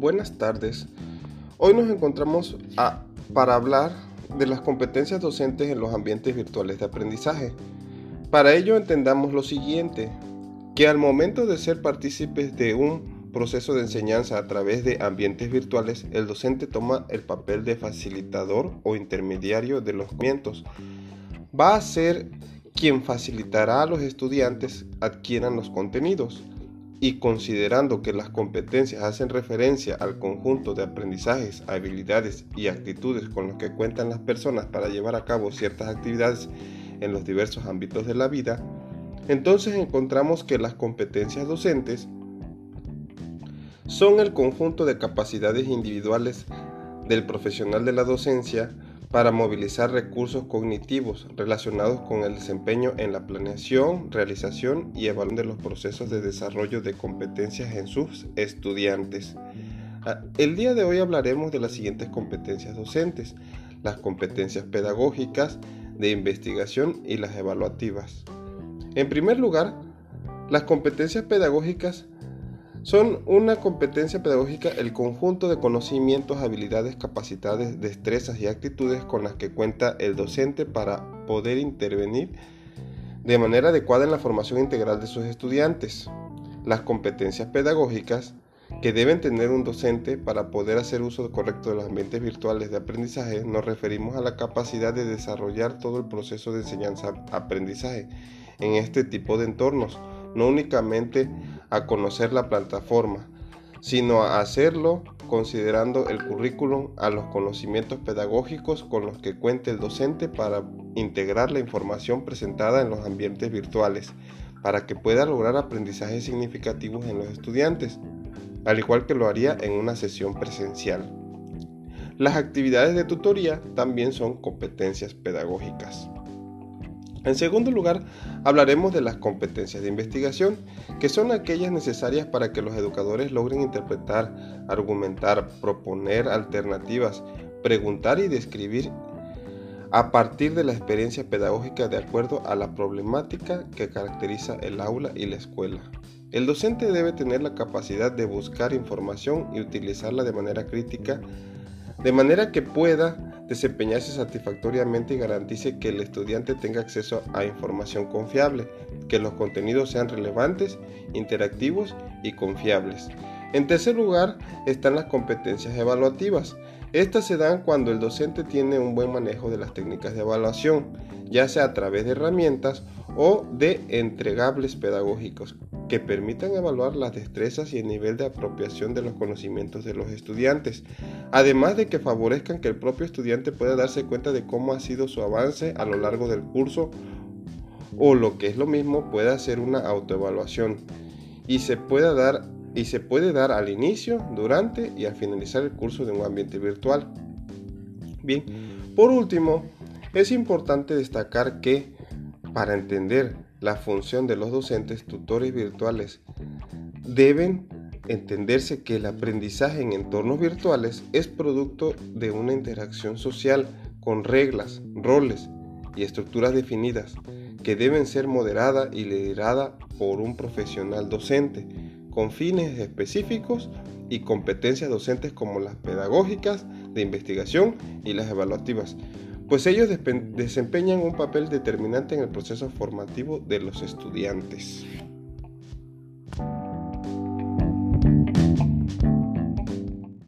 buenas tardes. Hoy nos encontramos para hablar de las competencias docentes en los ambientes virtuales de aprendizaje. Para ello entendamos lo siguiente, que al momento de ser partícipes de un proceso de enseñanza a través de ambientes virtuales, el docente toma el papel de facilitador o intermediario de los conocimientos. Va a ser quien facilitará a los estudiantes adquieran los contenidos y considerando que las competencias hacen referencia al conjunto de aprendizajes, habilidades y actitudes con los que cuentan las personas para llevar a cabo ciertas actividades en los diversos ámbitos de la vida, entonces encontramos que las competencias docentes son el conjunto de capacidades individuales del profesional de la docencia para movilizar recursos cognitivos relacionados con el desempeño en la planeación, realización y evaluación de los procesos de desarrollo de competencias en sus estudiantes. Ah, el día de hoy hablaremos de las siguientes competencias docentes, las competencias pedagógicas, de investigación y las evaluativas. En primer lugar, las competencias pedagógicas son una competencia pedagógica el conjunto de conocimientos, habilidades, capacidades, destrezas y actitudes con las que cuenta el docente para poder intervenir de manera adecuada en la formación integral de sus estudiantes. Las competencias pedagógicas que deben tener un docente para poder hacer uso correcto de los ambientes virtuales de aprendizaje nos referimos a la capacidad de desarrollar todo el proceso de enseñanza-aprendizaje en este tipo de entornos no únicamente a conocer la plataforma, sino a hacerlo considerando el currículum a los conocimientos pedagógicos con los que cuente el docente para integrar la información presentada en los ambientes virtuales, para que pueda lograr aprendizajes significativos en los estudiantes, al igual que lo haría en una sesión presencial. Las actividades de tutoría también son competencias pedagógicas. En segundo lugar, hablaremos de las competencias de investigación, que son aquellas necesarias para que los educadores logren interpretar, argumentar, proponer alternativas, preguntar y describir a partir de la experiencia pedagógica de acuerdo a la problemática que caracteriza el aula y la escuela. El docente debe tener la capacidad de buscar información y utilizarla de manera crítica, de manera que pueda desempeñarse satisfactoriamente y garantice que el estudiante tenga acceso a información confiable, que los contenidos sean relevantes, interactivos y confiables. En tercer lugar están las competencias evaluativas. Estas se dan cuando el docente tiene un buen manejo de las técnicas de evaluación, ya sea a través de herramientas o de entregables pedagógicos que permitan evaluar las destrezas y el nivel de apropiación de los conocimientos de los estudiantes, además de que favorezcan que el propio estudiante pueda darse cuenta de cómo ha sido su avance a lo largo del curso o lo que es lo mismo pueda hacer una autoevaluación y se pueda dar y se puede dar al inicio, durante y al finalizar el curso de un ambiente virtual. Bien, por último, es importante destacar que para entender la función de los docentes tutores virtuales, deben entenderse que el aprendizaje en entornos virtuales es producto de una interacción social con reglas, roles y estructuras definidas que deben ser moderada y liderada por un profesional docente con fines específicos y competencias docentes como las pedagógicas, de investigación y las evaluativas, pues ellos desempeñan un papel determinante en el proceso formativo de los estudiantes.